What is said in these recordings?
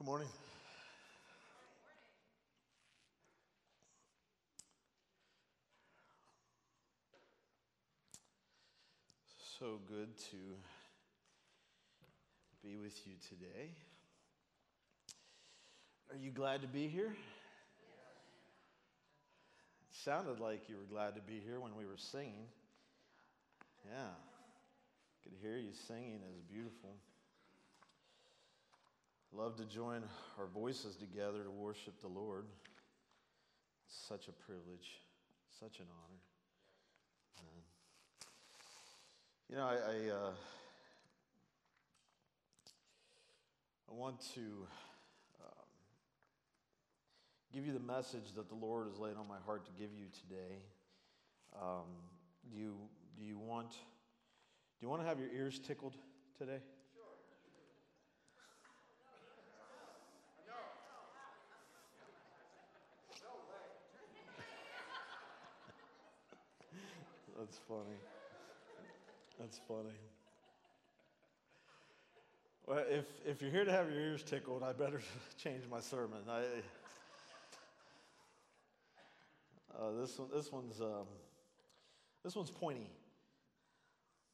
Good morning. So good to be with you today. Are you glad to be here? It sounded like you were glad to be here when we were singing. Yeah. Could hear you singing. It's beautiful. Love to join our voices together to worship the Lord. It's such a privilege, such an honor. You know, I, I, uh, I want to um, give you the message that the Lord has laid on my heart to give you today. Um, do you do you want do you want to have your ears tickled today? That's funny. That's funny. Well, if, if you're here to have your ears tickled, I better change my sermon. I, uh, this, one, this, one's, um, this one's pointy.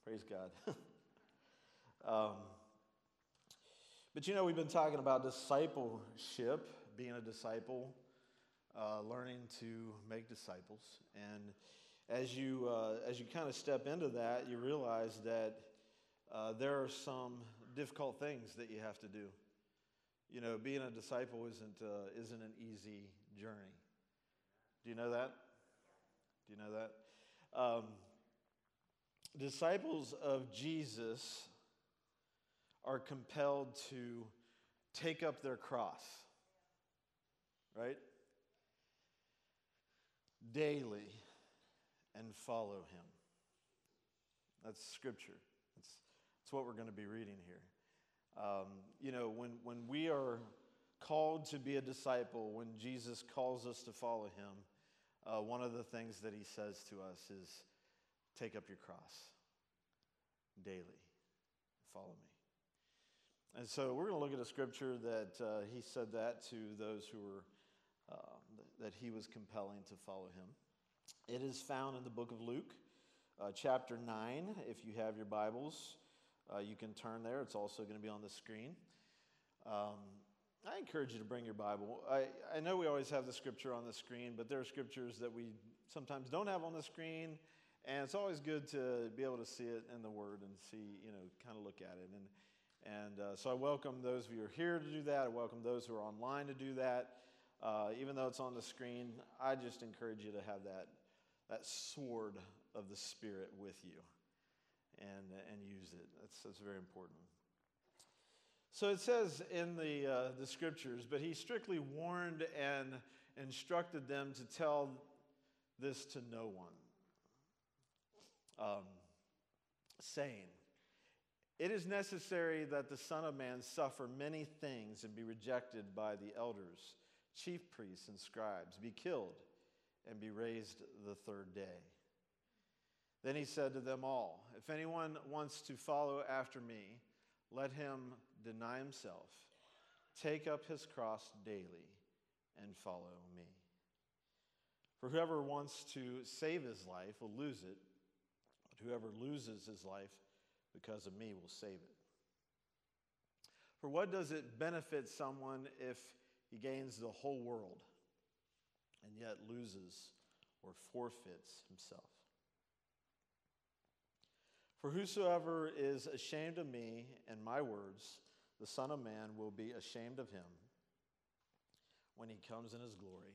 Praise God. um, but you know, we've been talking about discipleship, being a disciple, uh, learning to make disciples. And as you, uh, as you kind of step into that, you realize that uh, there are some difficult things that you have to do. You know, being a disciple isn't, uh, isn't an easy journey. Do you know that? Do you know that? Um, disciples of Jesus are compelled to take up their cross, right? Daily and follow him. That's scripture. That's, that's what we're going to be reading here. Um, you know, when, when we are called to be a disciple, when Jesus calls us to follow him, uh, one of the things that he says to us is take up your cross daily, follow me. And so we're going to look at a scripture that uh, he said that to those who were, uh, that he was compelling to follow him. It is found in the book of Luke, uh, chapter 9. If you have your Bibles, uh, you can turn there. It's also going to be on the screen. Um, I encourage you to bring your Bible. I, I know we always have the scripture on the screen, but there are scriptures that we sometimes don't have on the screen, and it's always good to be able to see it in the Word and see, you know, kind of look at it. And, and uh, so I welcome those of you who are here to do that. I welcome those who are online to do that. Uh, even though it's on the screen, I just encourage you to have that that sword of the Spirit with you and, and use it. That's, that's very important. So it says in the, uh, the scriptures, but he strictly warned and instructed them to tell this to no one, um, saying, It is necessary that the Son of Man suffer many things and be rejected by the elders, chief priests, and scribes, be killed and be raised the third day. Then he said to them all, If anyone wants to follow after me, let him deny himself, take up his cross daily, and follow me. For whoever wants to save his life will lose it, but whoever loses his life because of me will save it. For what does it benefit someone if he gains the whole world? And yet loses or forfeits himself. For whosoever is ashamed of me and my words, the Son of Man will be ashamed of him when he comes in his glory,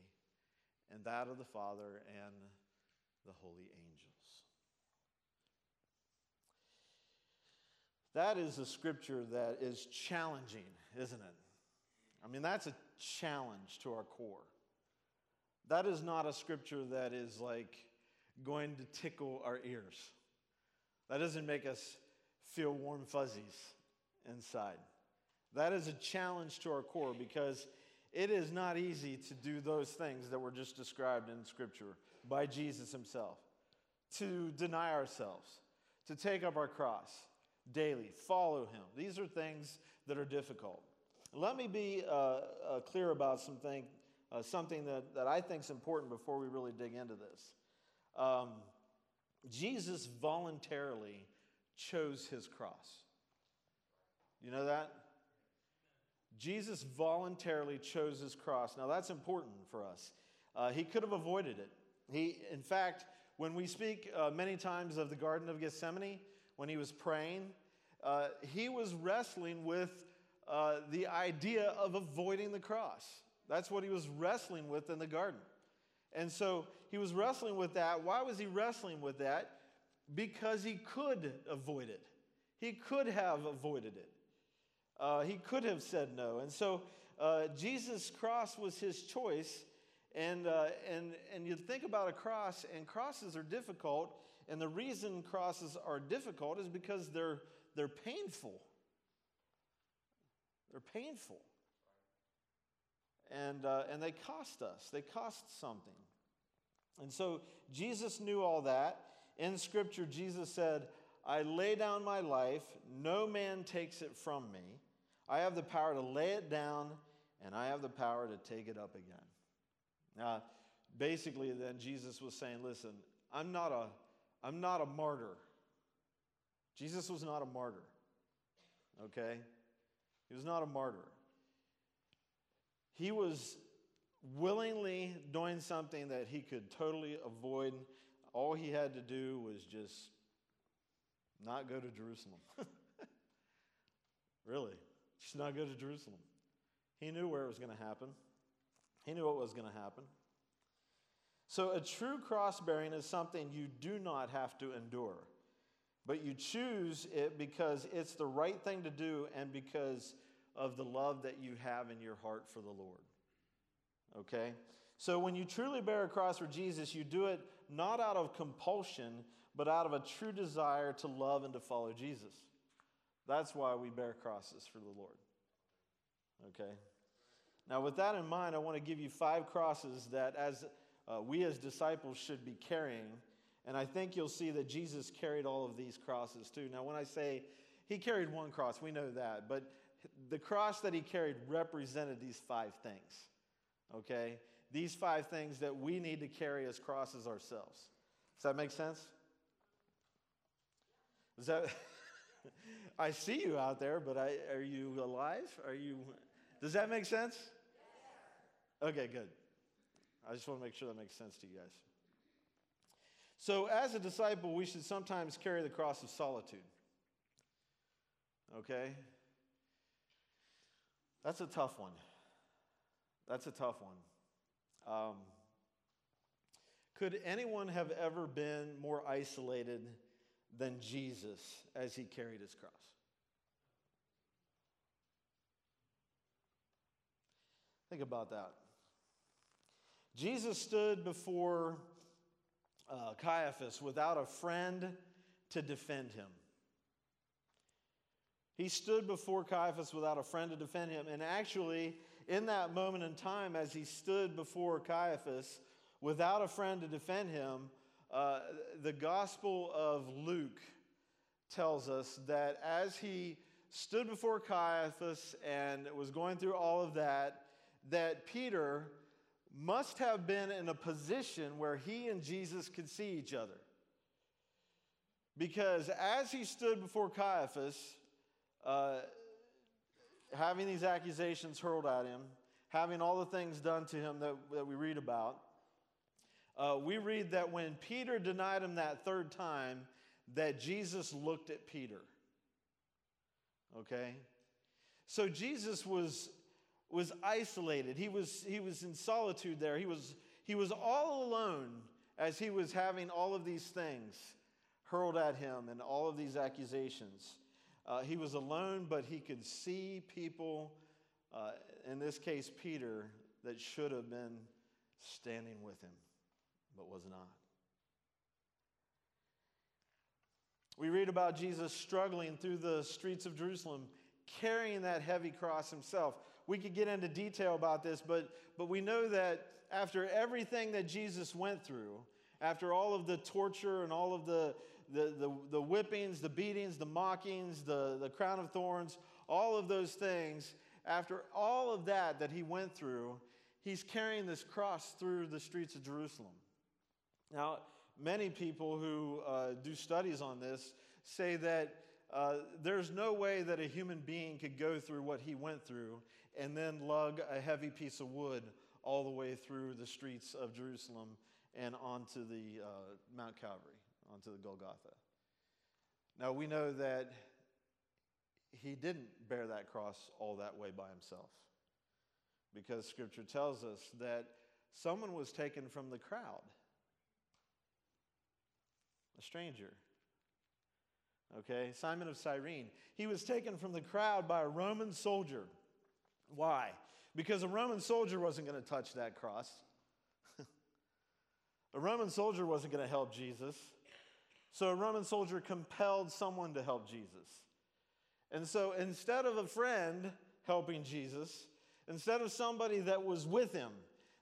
and that of the Father and the holy angels. That is a scripture that is challenging, isn't it? I mean, that's a challenge to our core. That is not a scripture that is like going to tickle our ears. That doesn't make us feel warm fuzzies inside. That is a challenge to our core because it is not easy to do those things that were just described in Scripture by Jesus Himself to deny ourselves, to take up our cross daily, follow Him. These are things that are difficult. Let me be uh, uh, clear about some something, uh, something that, that I think is important before we really dig into this. Um, Jesus voluntarily chose his cross. You know that? Jesus voluntarily chose his cross. Now, that's important for us. Uh, he could have avoided it. He, in fact, when we speak uh, many times of the Garden of Gethsemane, when he was praying, uh, he was wrestling with uh, the idea of avoiding the cross. That's what he was wrestling with in the garden. And so he was wrestling with that. Why was he wrestling with that? Because he could avoid it. He could have avoided it. Uh, he could have said no. And so uh, Jesus' cross was his choice. And, uh, and, and you think about a cross, and crosses are difficult. And the reason crosses are difficult is because they're, they're painful. They're painful. And, uh, and they cost us, they cost something. And so Jesus knew all that. In Scripture, Jesus said, I lay down my life, no man takes it from me. I have the power to lay it down, and I have the power to take it up again. Now, basically, then Jesus was saying, Listen, I'm not a, I'm not a martyr. Jesus was not a martyr. Okay? He was not a martyr. He was willingly doing something that he could totally avoid. All he had to do was just not go to Jerusalem. really, just not go to Jerusalem. He knew where it was going to happen, he knew what was going to happen. So, a true cross bearing is something you do not have to endure, but you choose it because it's the right thing to do and because of the love that you have in your heart for the Lord. Okay? So, when you truly bear a cross for Jesus, you do it not out of compulsion, but out of a true desire to love and to follow Jesus. That's why we bear crosses for the Lord. Okay? Now, with that in mind, I want to give you five crosses that as uh, we as disciples should be carrying. And I think you'll see that Jesus carried all of these crosses too. Now, when I say he carried one cross, we know that, but the cross that he carried represented these five things. Okay? These five things that we need to carry as crosses ourselves. Does that make sense? Is that I see you out there, but I, are you alive? Are you Does that make sense? Okay, good. I just want to make sure that makes sense to you guys. So, as a disciple, we should sometimes carry the cross of solitude. Okay? That's a tough one. That's a tough one. Um, could anyone have ever been more isolated than Jesus as he carried his cross. Think about that. Jesus stood before uh, Caiaphas without a friend to defend him. He stood before Caiaphas without a friend to defend him. And actually, in that moment in time, as he stood before Caiaphas without a friend to defend him, uh, the Gospel of Luke tells us that as he stood before Caiaphas and was going through all of that, that Peter must have been in a position where he and Jesus could see each other. Because as he stood before Caiaphas, uh, having these accusations hurled at him, having all the things done to him that, that we read about, uh, we read that when Peter denied him that third time, that Jesus looked at Peter. Okay? So Jesus was, was isolated. He was, he was in solitude there. He was, he was all alone as he was having all of these things hurled at him and all of these accusations. Uh, he was alone, but he could see people, uh, in this case, Peter, that should have been standing with him but was not. We read about Jesus struggling through the streets of Jerusalem, carrying that heavy cross himself. We could get into detail about this, but, but we know that after everything that Jesus went through, after all of the torture and all of the, the, the, the whippings, the beatings, the mockings, the, the crown of thorns, all of those things, after all of that that he went through, he's carrying this cross through the streets of Jerusalem. Now, many people who uh, do studies on this say that uh, there's no way that a human being could go through what he went through and then lug a heavy piece of wood all the way through the streets of Jerusalem and onto the uh, Mount Calvary, onto the Golgotha. Now, we know that he didn't bear that cross all that way by himself because scripture tells us that someone was taken from the crowd, a stranger. Okay, Simon of Cyrene. He was taken from the crowd by a Roman soldier. Why? Because a Roman soldier wasn't going to touch that cross. a Roman soldier wasn't going to help Jesus. So a Roman soldier compelled someone to help Jesus. And so instead of a friend helping Jesus, instead of somebody that was with him,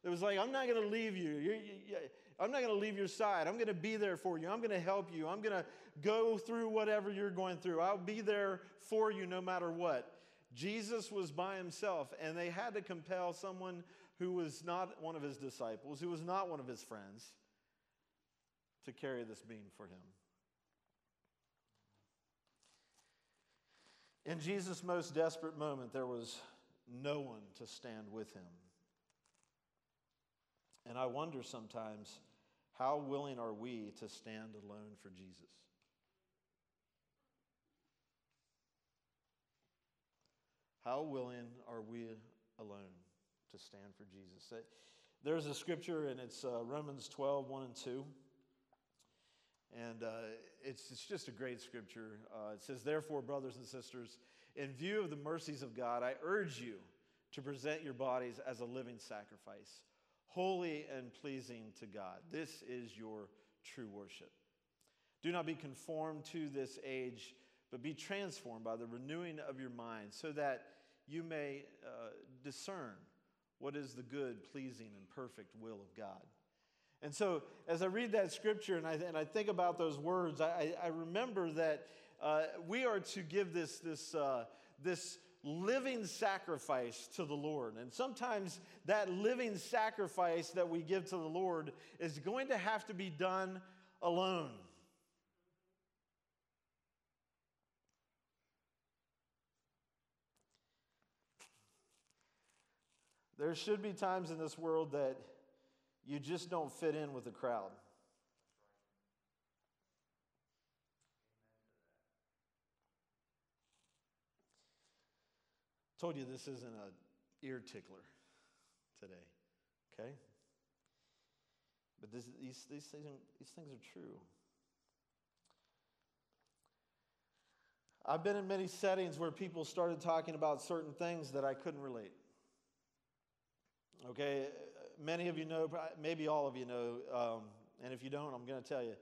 that was like, I'm not going to leave you. You're, you, I'm not going to leave your side. I'm going to be there for you. I'm going to help you. I'm going to go through whatever you're going through. I'll be there for you no matter what. Jesus was by himself, and they had to compel someone who was not one of his disciples, who was not one of his friends, to carry this beam for him. In Jesus' most desperate moment, there was no one to stand with him. And I wonder sometimes how willing are we to stand alone for Jesus? How willing are we alone to stand for Jesus? There's a scripture, and it's uh, Romans 12, 1 and 2. And uh, it's, it's just a great scripture. Uh, it says, Therefore, brothers and sisters, in view of the mercies of God, I urge you to present your bodies as a living sacrifice, holy and pleasing to God. This is your true worship. Do not be conformed to this age, but be transformed by the renewing of your mind, so that you may uh, discern what is the good, pleasing, and perfect will of God. And so, as I read that scripture and I, and I think about those words, I, I remember that uh, we are to give this, this, uh, this living sacrifice to the Lord. And sometimes that living sacrifice that we give to the Lord is going to have to be done alone. There should be times in this world that you just don't fit in with the crowd. Told you this isn't an ear tickler today, okay? But this, these, these, things, these things are true. I've been in many settings where people started talking about certain things that I couldn't relate. Okay, many of you know, maybe all of you know, um, and if you don't, I'm going to tell you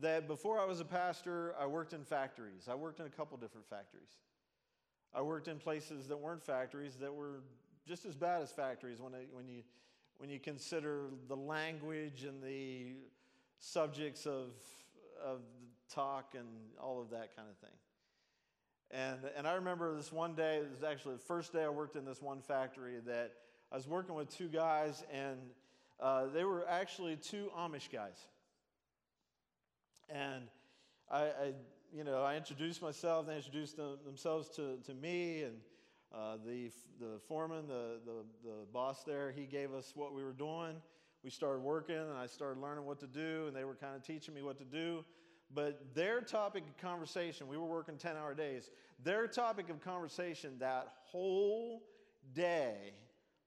that before I was a pastor, I worked in factories. I worked in a couple different factories. I worked in places that weren't factories that were just as bad as factories when, when, you, when you consider the language and the subjects of, of talk and all of that kind of thing. And, and I remember this one day, it was actually the first day I worked in this one factory that I was working with two guys, and uh, they were actually two Amish guys. And I, I, you know, I introduced myself, they introduced them, themselves to, to me, and uh, the, the foreman, the, the, the boss there, he gave us what we were doing. We started working, and I started learning what to do, and they were kind of teaching me what to do. But their topic of conversation, we were working 10 hour days, their topic of conversation that whole day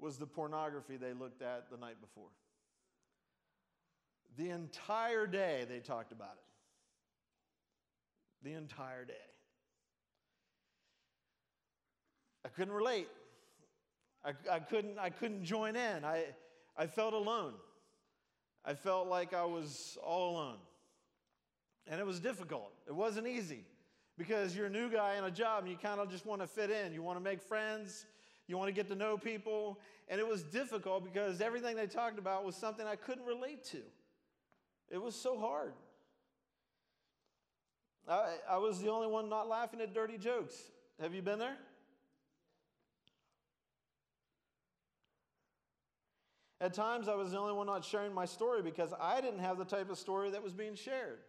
was the pornography they looked at the night before. The entire day they talked about it. The entire day. I couldn't relate. I, I, couldn't, I couldn't join in. I, I felt alone. I felt like I was all alone. And it was difficult. It wasn't easy because you're a new guy in a job and you kind of just want to fit in. You want to make friends. You want to get to know people. And it was difficult because everything they talked about was something I couldn't relate to. It was so hard. I, I was the only one not laughing at dirty jokes. Have you been there? At times, I was the only one not sharing my story because I didn't have the type of story that was being shared.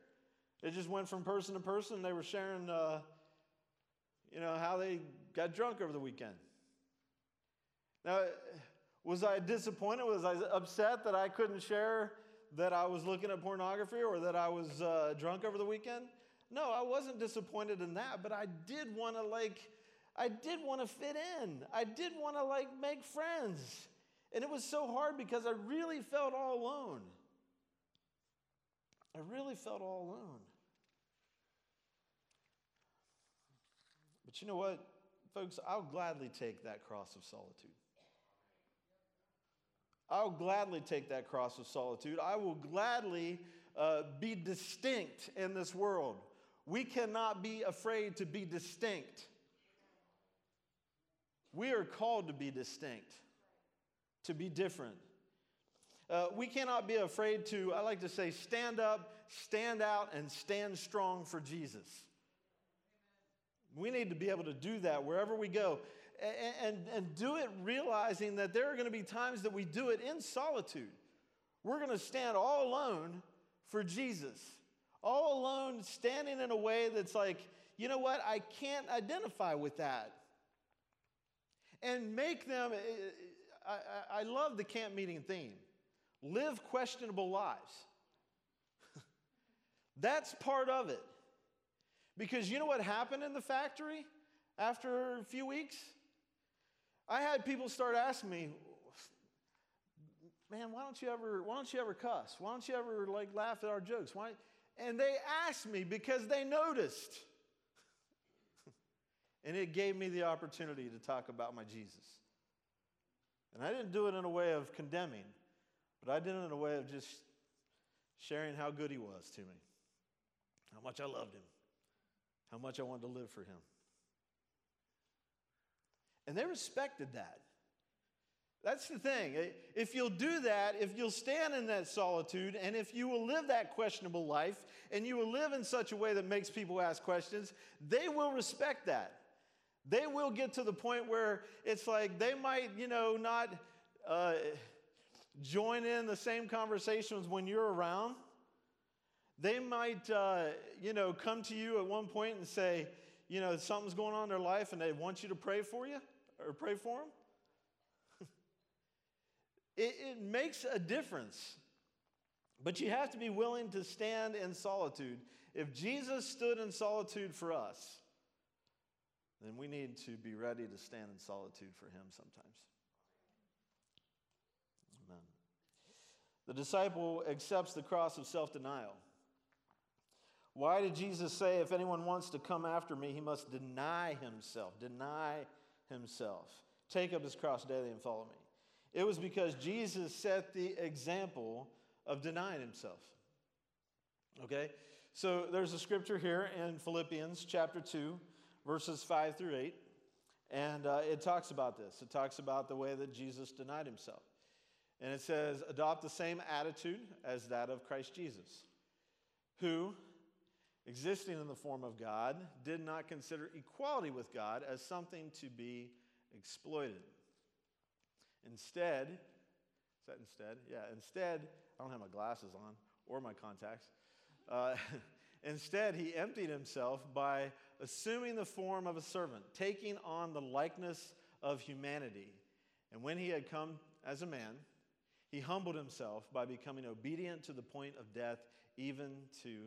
It just went from person to person. They were sharing, uh, you know, how they got drunk over the weekend. Now, was I disappointed? Was I upset that I couldn't share that I was looking at pornography or that I was uh, drunk over the weekend? No, I wasn't disappointed in that, but I did want to like, I did want to fit in. I did want to like make friends. And it was so hard because I really felt all alone. I really felt all alone. But you know what, folks? I'll gladly take that cross of solitude. I'll gladly take that cross of solitude. I will gladly uh, be distinct in this world. We cannot be afraid to be distinct. We are called to be distinct to be different. Uh, we cannot be afraid to, I like to say, stand up, stand out, and stand strong for Jesus. We need to be able to do that wherever we go. And, and, do it realizing that there are going to be times that we do it in solitude. We're going to stand all alone for Jesus. All alone, standing in a way that's like, you know what, I can't identify with that. And make them, eh, I, I love the camp meeting theme live questionable lives. That's part of it. Because you know what happened in the factory after a few weeks? I had people start asking me, man, why don't you ever, why don't you ever cuss? Why don't you ever like laugh at our jokes? Why? And they asked me because they noticed. and it gave me the opportunity to talk about my Jesus. And I didn't do it in a way of condemning, but I did it in a way of just sharing how good he was to me, how much I loved him, how much I wanted to live for him. And they respected that. That's the thing. If you'll do that, if you'll stand in that solitude, and if you will live that questionable life, and you will live in such a way that makes people ask questions, they will respect that. They will get to the point where it's like they might, you know, not uh, join in the same conversations when you're around. They might, uh, you know, come to you at one point and say, you know, something's going on in their life and they want you to pray for you or pray for them. it, it makes a difference. But you have to be willing to stand in solitude. If Jesus stood in solitude for us, then we need to be ready to stand in solitude for him sometimes. Amen. The disciple accepts the cross of self denial. Why did Jesus say, if anyone wants to come after me, he must deny himself? Deny himself. Take up his cross daily and follow me. It was because Jesus set the example of denying himself. Okay? So there's a scripture here in Philippians chapter 2, verses 5 through 8. And uh, it talks about this. It talks about the way that Jesus denied himself. And it says, adopt the same attitude as that of Christ Jesus, who, existing in the form of God, did not consider equality with God as something to be exploited. Instead, is that instead? Yeah, instead, I don't have my glasses on or my contacts. Uh, instead, he emptied himself by assuming the form of a servant, taking on the likeness of humanity. And when he had come as a man, he humbled himself by becoming obedient to the point of death, even to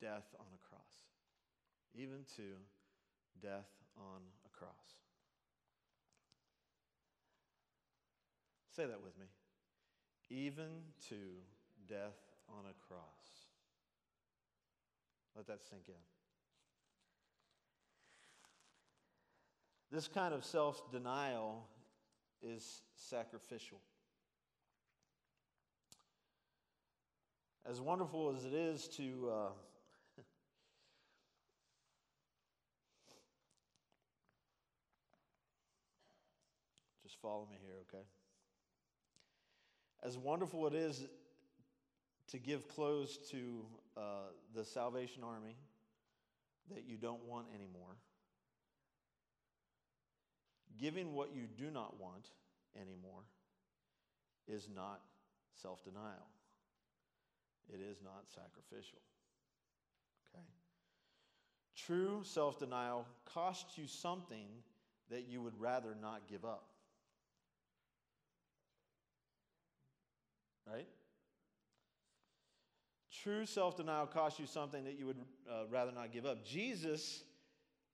death on a cross. Even to death on a cross. Say that with me. Even to death on a cross. Let that sink in. This kind of self denial is sacrificial. As wonderful as it is to uh, follow me here, okay? As wonderful it is to give clothes to uh, the Salvation Army that you don't want anymore giving what you do not want anymore is not self denial, it is not sacrificial. Okay? True self denial costs you something that you would rather not give up. Right? True self denial costs you something that you would uh, rather not give up. Jesus,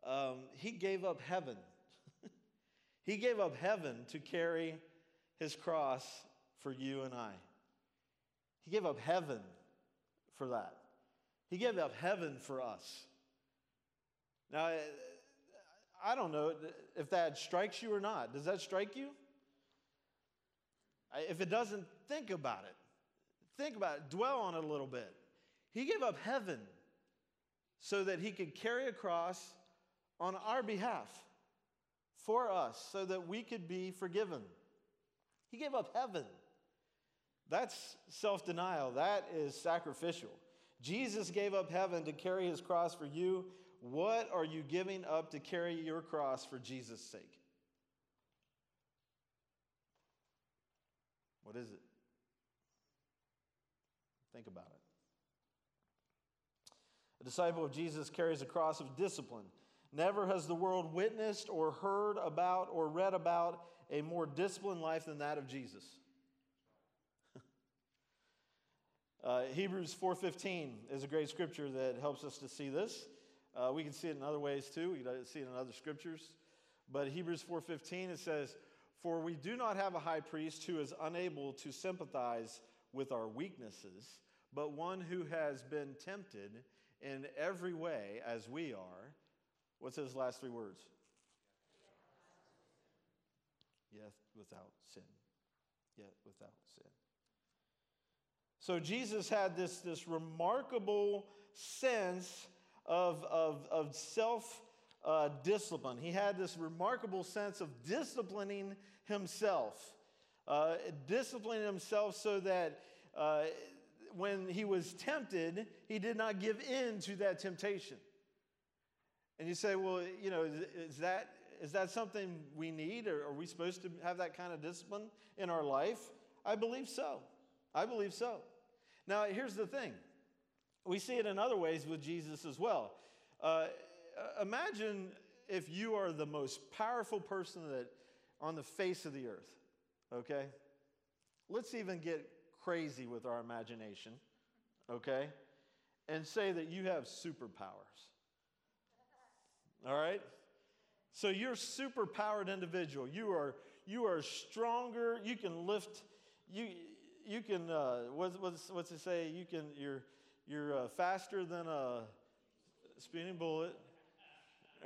um, he gave up heaven. he gave up heaven to carry his cross for you and I. He gave up heaven for that. He gave up heaven for us. Now, I don't know if that strikes you or not. Does that strike you? If it doesn't, think about it. Think about it. Dwell on it a little bit. He gave up heaven so that he could carry a cross on our behalf for us so that we could be forgiven. He gave up heaven. That's self denial, that is sacrificial. Jesus gave up heaven to carry his cross for you. What are you giving up to carry your cross for Jesus' sake? What is it? Think about it. A disciple of Jesus carries a cross of discipline. Never has the world witnessed or heard about or read about a more disciplined life than that of Jesus. uh, Hebrews 4:15 is a great scripture that helps us to see this. Uh, we can see it in other ways too. We can see it in other scriptures. But Hebrews 4:15 it says, "For we do not have a high priest who is unable to sympathize with our weaknesses, but one who has been tempted in every way as we are. What's his last three words? Yet without sin. Yet without sin. So Jesus had this, this remarkable sense of, of, of self uh, discipline. He had this remarkable sense of disciplining himself, uh, disciplining himself so that uh, when he was tempted, he did not give in to that temptation. And you say, well, you know, is that, is that something we need? Or are we supposed to have that kind of discipline in our life? I believe so. I believe so. Now, here's the thing we see it in other ways with Jesus as well. Uh, imagine if you are the most powerful person that on the face of the earth, okay? Let's even get crazy with our imagination, okay? And say that you have superpowers. All right? So you're a superpowered individual. You are you are stronger. You can lift. You you can uh, what's, what's what's it say? You can you're you're uh, faster than a speeding bullet.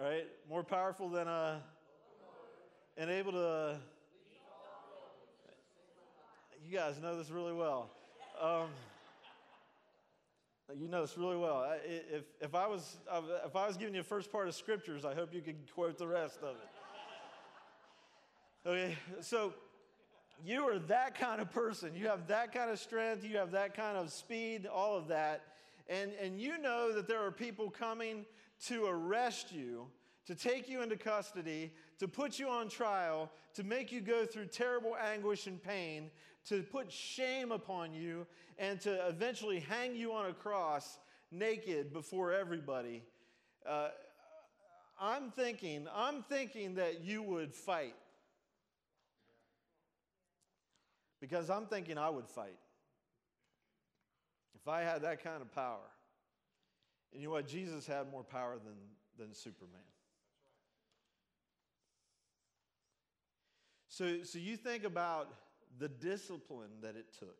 Right? More powerful than a and able to you guys know this really well. Um, you know this really well. If, if, I was, if I was giving you the first part of scriptures, I hope you could quote the rest of it. Okay, so you are that kind of person. You have that kind of strength, you have that kind of speed, all of that. And, and you know that there are people coming to arrest you, to take you into custody, to put you on trial, to make you go through terrible anguish and pain, to put shame upon you and to eventually hang you on a cross naked before everybody. Uh, I'm thinking, I'm thinking that you would fight. Because I'm thinking I would fight. If I had that kind of power. And you know what? Jesus had more power than, than Superman. So, so you think about the discipline that it took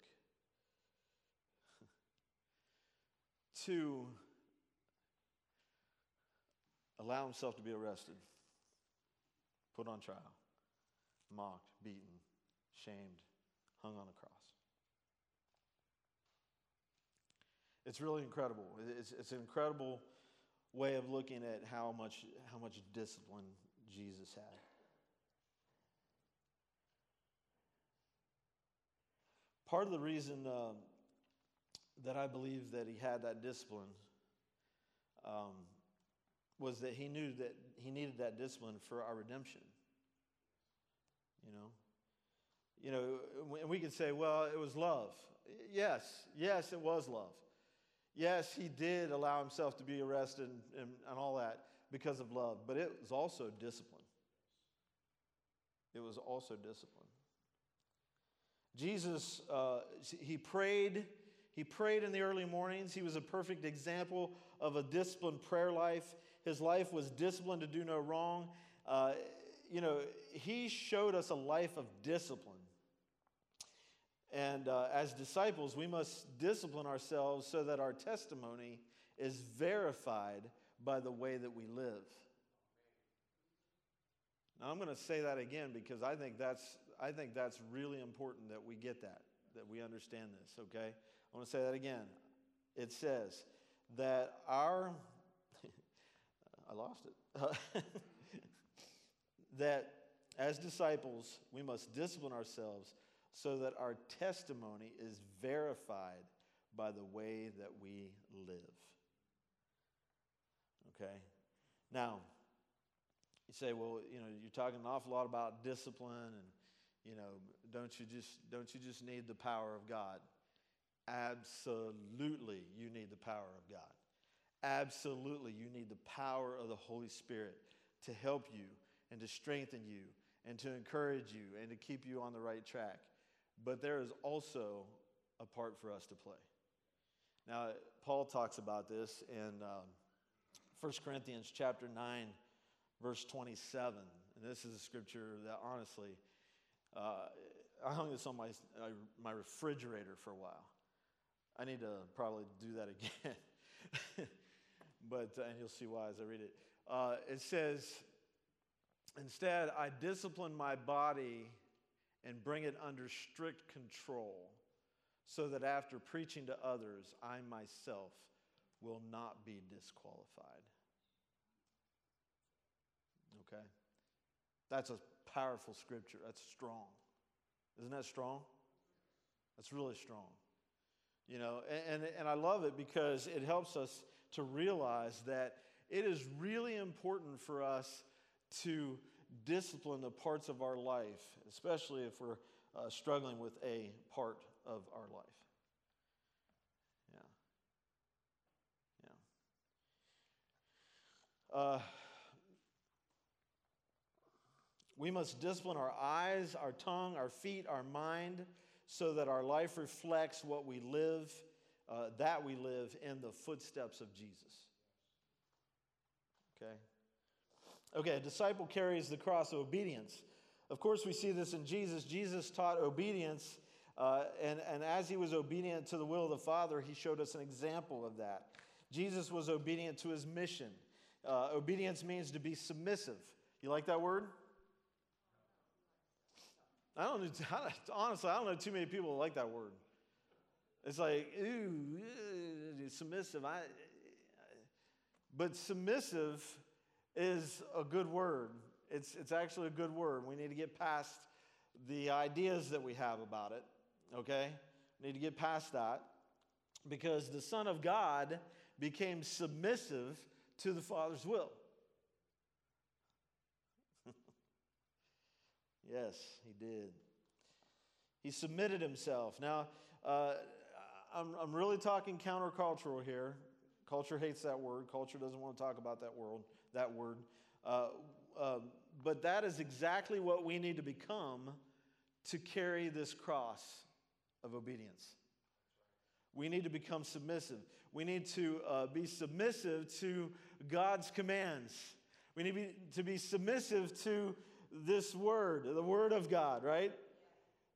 to allow himself to be arrested, put on trial, mocked, beaten, shamed, hung on a cross. It's really incredible. It's, it's an incredible way of looking at how much, how much discipline Jesus had. Part of the reason um, that I believe that he had that discipline um, was that he knew that he needed that discipline for our redemption. You know, You know, and we can say, well, it was love. Yes, yes, it was love. Yes, he did allow himself to be arrested and, and, all that because of love, but it was also discipline. It was also discipline. Jesus, uh, he prayed. He prayed in the early mornings. He was a perfect example of a disciplined prayer life. His life was disciplined to do no wrong. Uh, you know, he showed us a life of discipline. And uh, as disciples, we must discipline ourselves so that our testimony is verified by the way that we live. Now, I'm going to say that again because I think that's, I think that's really important that we get that, that we understand this, okay? I want to say that again. It says that our, I lost it, that as disciples, we must discipline ourselves so that our testimony is verified by the way that we live. Okay? Now, you say, well, you know, you're talking an awful lot about discipline and, you know, don't you just, don't you just need the power of God? Absolutely, you need the power of God. Absolutely, you need the power of the Holy Spirit to help you and to strengthen you and to encourage you and to keep you on the right track. But there is also a part for us to play. Now, Paul talks about this in um, 1 Corinthians chapter 9, verse 27. And this is a scripture that honestly, uh, I hung this on my, uh, my refrigerator for a while. I need to probably do that again. but, uh, and you'll see why as I read it. Uh, it says, Instead, I discipline my body and bring it under strict control so that after preaching to others, I myself will not be disqualified. Okay? That's a powerful scripture. That's strong. Isn't that strong? That's really strong. You know, and, and, and I love it because it helps us to realize that it is really important for us to discipline the parts of our life, especially if we're uh, struggling with a part of our life. Yeah. Yeah. Uh, we must discipline our eyes, our tongue, our feet, our mind, so that our life reflects what we live, uh, that we live in the footsteps of Jesus. Okay? Okay, a disciple carries the cross of obedience. Of course, we see this in Jesus. Jesus taught obedience, uh, and, and as he was obedient to the will of the Father, he showed us an example of that. Jesus was obedient to his mission. Uh, obedience means to be submissive. You like that word? I don't know, honestly, I don't know too many people like that word. It's like, ooh, submissive. I, but submissive is a good word. It's, it's actually a good word. We need to get past the ideas that we have about it, okay? We need to get past that because the Son of God became submissive to the Father's will. yes, he did. He submitted himself. Now, uh, I'm, I'm really talking countercultural here. Culture hates that word. Culture doesn't want to talk about that world that word. Uh, uh, but that is exactly what we need to become to carry this cross of obedience. We need to become submissive. We need to uh, be submissive to God's commands. We need be, to be submissive to this word, the word of God, right?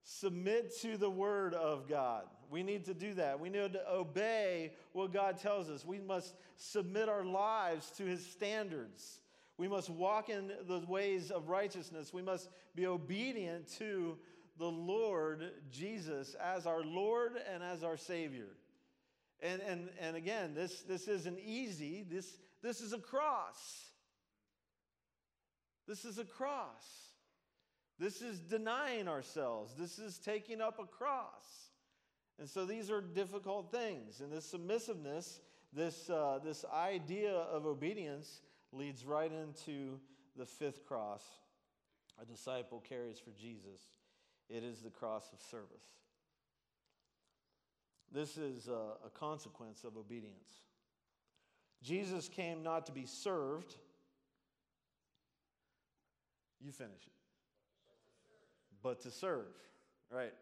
Submit to the word of God. We need to do that. We need to obey what God tells us. We must submit our lives to his standards. We must walk in the ways of righteousness. We must be obedient to the Lord Jesus as our Lord and as our Savior. And, and, and again, this, this isn't easy. This, this is a cross. This is a cross. This is denying ourselves. This is taking up a cross. And so these are difficult things. And this submissiveness, this, uh, this idea of obedience, leads right into the fifth cross a disciple carries for Jesus. it is the cross of service. This is a, a consequence of obedience. Jesus came not to be served. You finish it. But to serve. Right.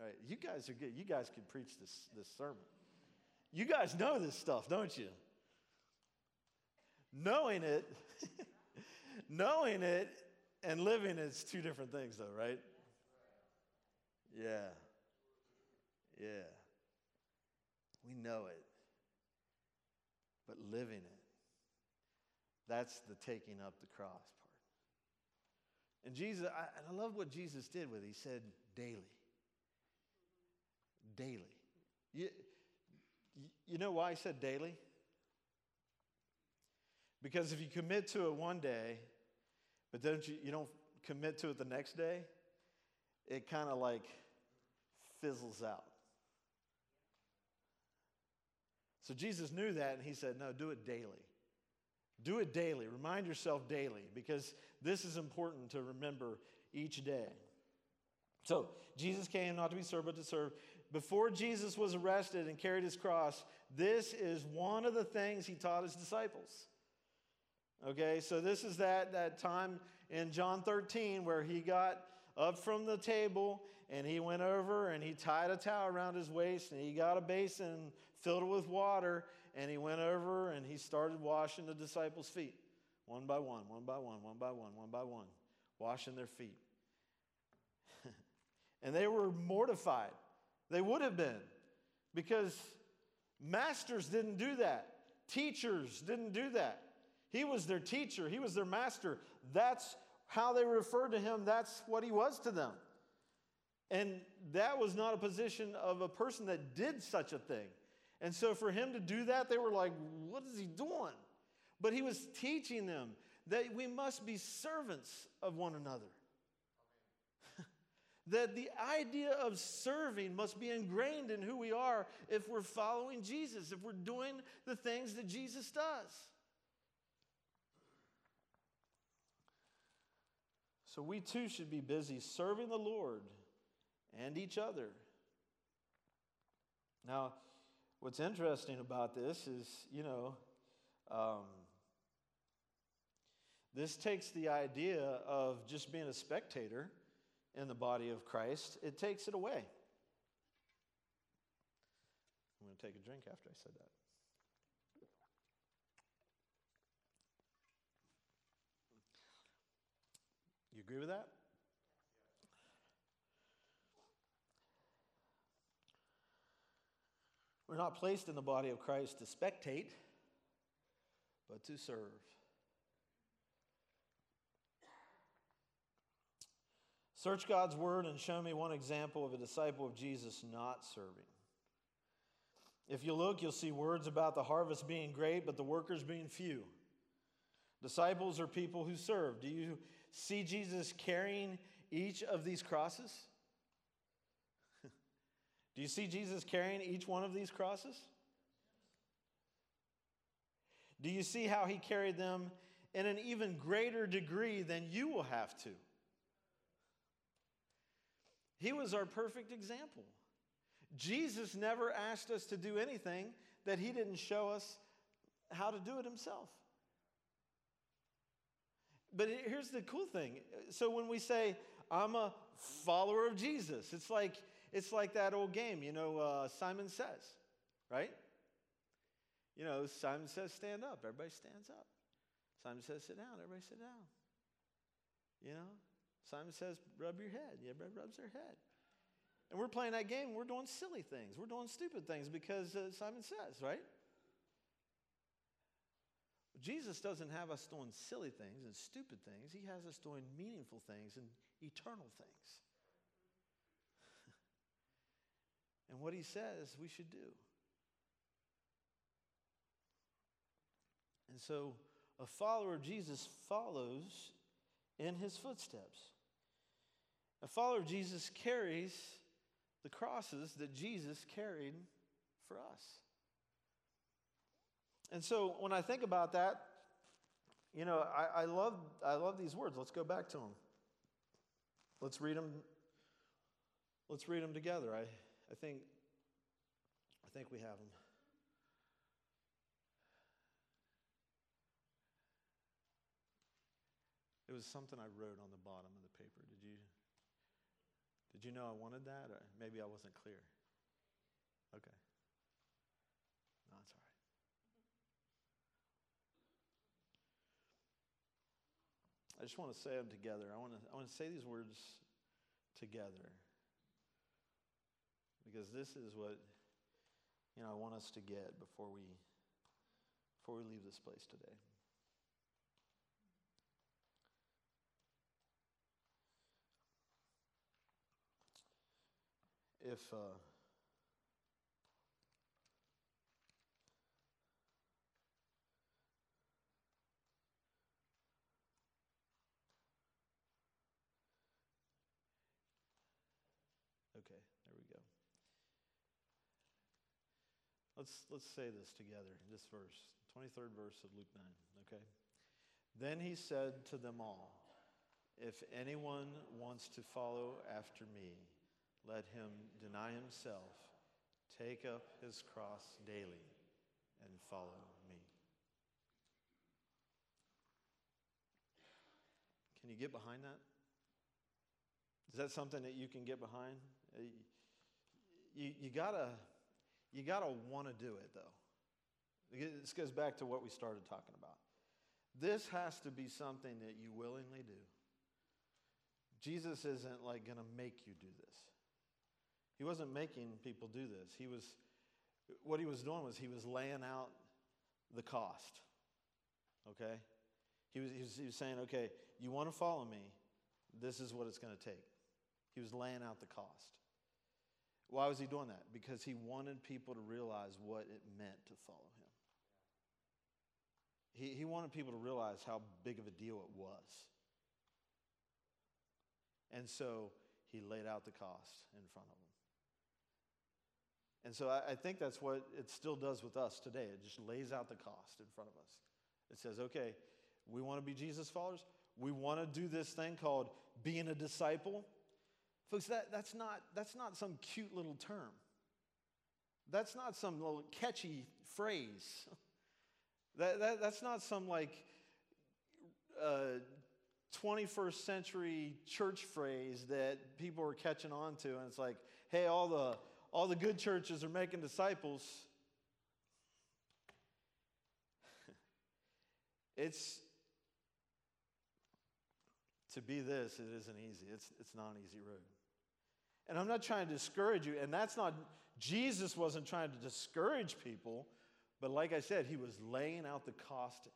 Right. You guys are good. You guys can preach this, this sermon. You guys know this stuff, don't you? Knowing it, knowing it and living it's two different things though, right? Yeah. Yeah. We know it. But living it, that's the taking up the cross part. And Jesus, I, and I love what Jesus did with it. He said, daily. Daily. You, you know why I said daily? Because if you commit to it one day, but don't you, you don't commit to it the next day, it kind of like fizzles out. So Jesus knew that and he said, No, do it daily. Do it daily. Remind yourself daily because this is important to remember each day. So Jesus came not to be served, but to serve. Before Jesus was arrested and carried his cross, this is one of the things he taught his disciples. Okay, so this is that, that time in John 13 where he got up from the table and he went over and he tied a towel around his waist and he got a basin filled it with water and he went over and he started washing the disciples' feet one by one, one by one, one by one, one by one, washing their feet. and they were mortified. They would have been because masters didn't do that, teachers didn't do that. He was their teacher, he was their master. That's how they referred to him, that's what he was to them. And that was not a position of a person that did such a thing. And so for him to do that, they were like, what is he doing? But he was teaching them that we must be servants of one another. That the idea of serving must be ingrained in who we are if we're following Jesus, if we're doing the things that Jesus does. So we too should be busy serving the Lord and each other. Now, what's interesting about this is, you know, um, this takes the idea of just being a spectator in the body of Christ, it takes it away. I'm going to take a drink after I said that. You agree with that? We're not placed in the body of Christ to spectate, but to serve. Search God's word and show me one example of a disciple of Jesus not serving. If you look, you'll see words about the harvest being great, but the workers being few. Disciples are people who serve. Do you see Jesus carrying each of these crosses? Do you see Jesus carrying each one of these crosses? Do you see how he carried them in an even greater degree than you will have to? He was our perfect example. Jesus never asked us to do anything that he didn't show us how to do it himself. But here's the cool thing. So when we say, I'm a follower of Jesus, it's like, it's like that old game, you know, uh, Simon Says, right? You know, Simon says, stand up. Everybody stands up. Simon says, sit down. Everybody sit down. You know, Simon says, rub your head. Everybody rubs their head. And we're playing that game. We're doing silly things. We're doing stupid things because uh, Simon says, right? Jesus doesn't have us doing silly things and stupid things. He has us doing meaningful things and eternal things. and what he says we should do. And so a follower of Jesus follows in his footsteps. A follower of Jesus carries the crosses that Jesus carried for us. And so when I think about that, you know, I, I, love, I love these words. Let's go back to them. Let's read them Let's read them together. I, I think I think we have them. It was something I wrote on the bottom of the paper. Did you Did you know I wanted that or maybe I wasn't clear? Okay. No, it's all right. I just want to say them together. I want to, I want to say these words together because this is what you know I want us to get before we before we leave this place today. If uh, Okay, there we go. Let's, let's say this together, this verse, 23rd verse of Luke 9, okay? Then he said to them all, If anyone wants to follow after me, let him deny himself, take up his cross daily, and follow me. Can you get behind that? Is that something that you can get behind? Uh, you, you gotta, you gotta want to do it though. This goes back to what we started talking about. This has to be something that you willingly do. Jesus isn't like going to make you do this. He wasn't making people do this. He was, what he was doing was he was laying out the cost. Okay? He was, he was, he was saying, okay, you want to follow me, this is what it's going to take. He was laying out the cost. Why was he doing that? Because he wanted people to realize what it meant to follow him. He, he wanted people to realize how big of a deal it was. And so he laid out the cost in front of them. And so I, I think that's what it still does with us today. It just lays out the cost in front of us. It says, okay, we want to be Jesus followers. We want to do this thing called being a disciple. Folks, that, that's, not, that's not some cute little term. That's not some little catchy phrase. That, that, that's not some like uh, 21st century church phrase that people are catching on to. And it's like, hey, all the, all the good churches are making disciples. it's to be this, it isn't easy. It's, it's not an easy road. And I'm not trying to discourage you, and that's not, Jesus wasn't trying to discourage people, but like I said, he was laying out the cost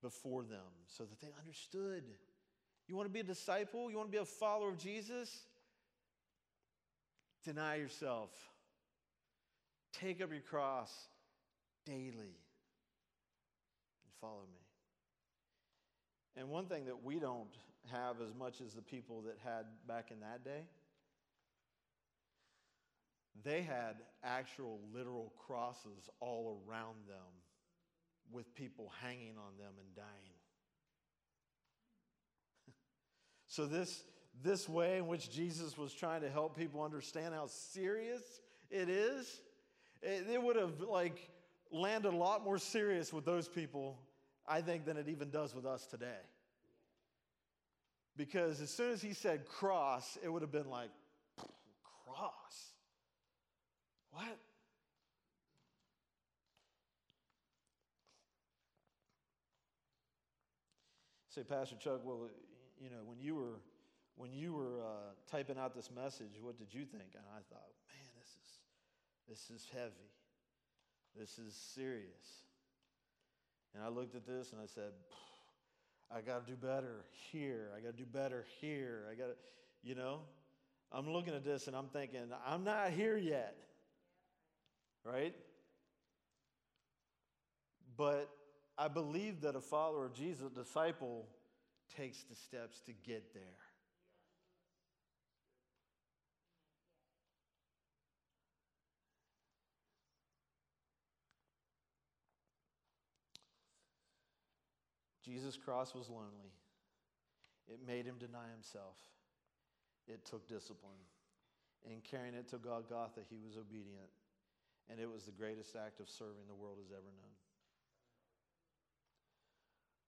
before them so that they understood. You want to be a disciple? You want to be a follower of Jesus? Deny yourself. Take up your cross daily and follow me. And one thing that we don't have as much as the people that had back in that day they had actual literal crosses all around them with people hanging on them and dying. so, this, this way in which Jesus was trying to help people understand how serious it is, it, it would have like landed a lot more serious with those people, I think, than it even does with us today. Because as soon as he said cross, it would have been like, cross. What? Say, Pastor Chuck, well, you know, when you were when you were uh, typing out this message, what did you think? And I thought, this is heavy. This is serious. And I looked at this and I said, I got to do better here. I got to do better here. I got to, you know, I'm looking at this and I'm thinking, I'm not here yet right? But I believe that a follower of Jesus, a disciple, takes the steps to get there. Jesus' cross was lonely. It made him deny himself. It took discipline. In carrying it to Golgotha, he was obedient, and it was the greatest act of serving the world has ever known.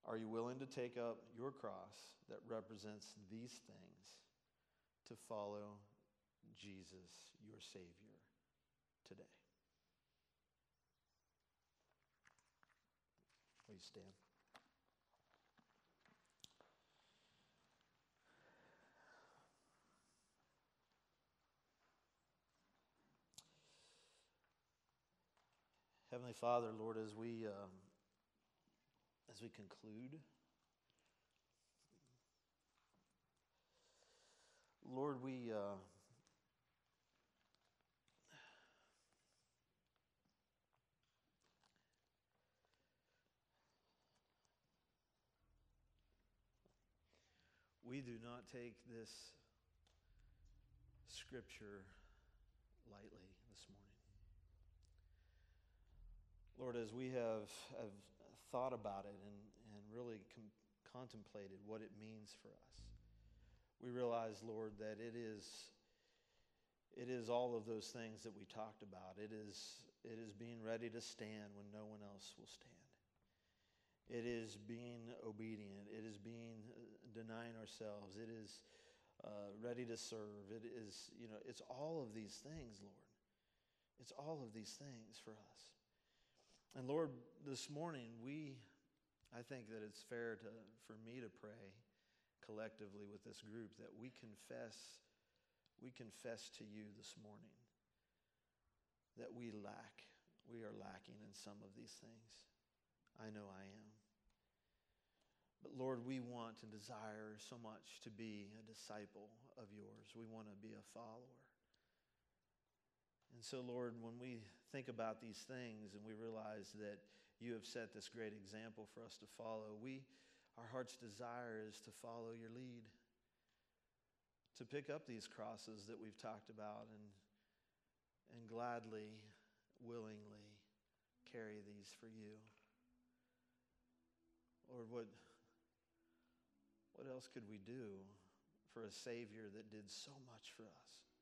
Are you willing to take up your cross that represents these things to follow Jesus, your Savior, today? Will you stand? Heavenly Father, Lord, as we um, as we conclude, Lord, we uh, we do not take this scripture lightly this morning. Lord, as we have, have thought about it and, and really com- contemplated what it means for us, we realize, Lord, that it is, it is all of those things that we talked about. It is, it is being ready to stand when no one else will stand. It is being obedient. It is being uh, denying ourselves. It is uh, ready to serve. It is, you know, it's all of these things, Lord. It's all of these things for us. And Lord, this morning, we, I think that it's fair to, for me to pray collectively with this group that we confess, we confess to you this morning that we lack, we are lacking in some of these things. I know I am. But Lord, we want and desire so much to be a disciple of yours. We want to be a follower. And so, Lord, when we think about these things and we realize that you have set this great example for us to follow, we, our heart's desire is to follow your lead, to pick up these crosses that we've talked about and, and gladly, willingly carry these for you. Lord, what, what else could we do for a Savior that did so much for us?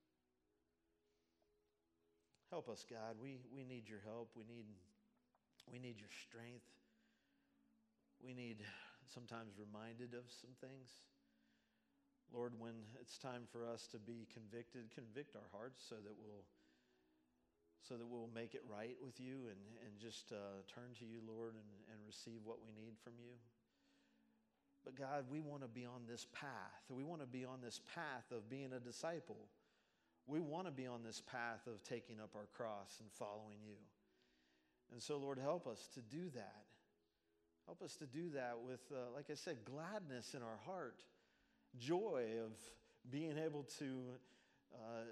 Help us, God. We, we need your help. We need, we need your strength. We need sometimes reminded of some things. Lord, when it's time for us to be convicted, convict our hearts so that we'll so that we'll make it right with you and, and just uh, turn to you, Lord, and, and receive what we need from you. But God, we want to be on this path. We want to be on this path of being a disciple. We want to be on this path of taking up our cross and following you. And so, Lord, help us to do that. Help us to do that with, uh, like I said, gladness in our heart, joy of being able to, uh,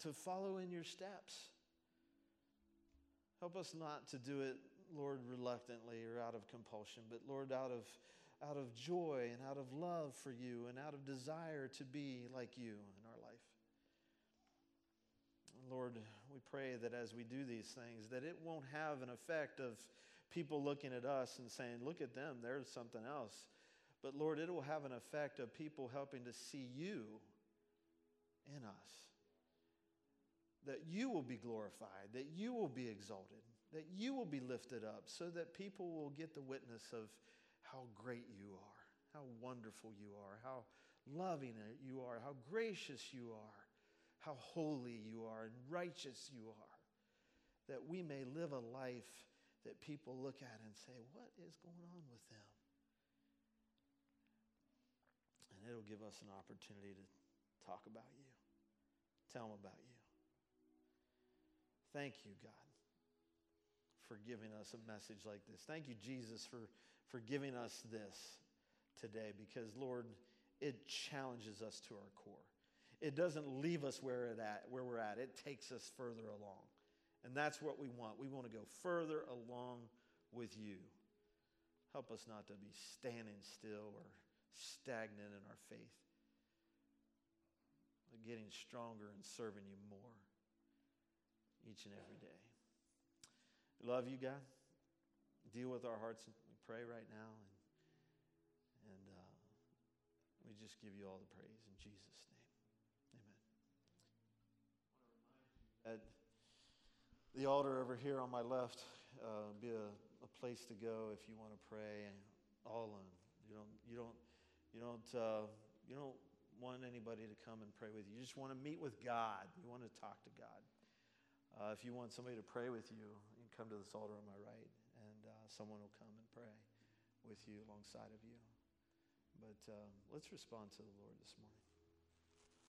to follow in your steps. Help us not to do it, Lord, reluctantly or out of compulsion, but Lord, out of, out of joy and out of love for you and out of desire to be like you. Lord, we pray that as we do these things, that it won't have an effect of people looking at us and saying, look at them, there's something else. But Lord, it will have an effect of people helping to see you in us. That you will be glorified, that you will be exalted, that you will be lifted up, so that people will get the witness of how great you are, how wonderful you are, how loving you are, how gracious you are how holy you are and righteous you are, that we may live a life that people look at and say, What is going on with them? And it'll give us an opportunity to talk about you, tell them about you. Thank you, God, for giving us a message like this. Thank you, Jesus, for, for giving us this today because, Lord, it challenges us to our core. It doesn't leave us where, it at, where we're at, it takes us further along. And that's what we want. We want to go further along with you. Help us not to be standing still or stagnant in our faith, but getting stronger and serving you more each and every day. We love you, God. Deal with our hearts. We pray right now. And, and uh, we just give you all the praise in Jesus' name. At the altar over here on my left uh, be a, a, place to go if you want to pray all alone. You don't, you don't, you don't, uh, you don't want anybody to come and pray with you. You just want to meet with God. You want to talk to God. Uh, if you want somebody to pray with you, you can come to this altar on my right, and uh, someone will come and pray with you alongside of you. But um, let's respond to the Lord this morning.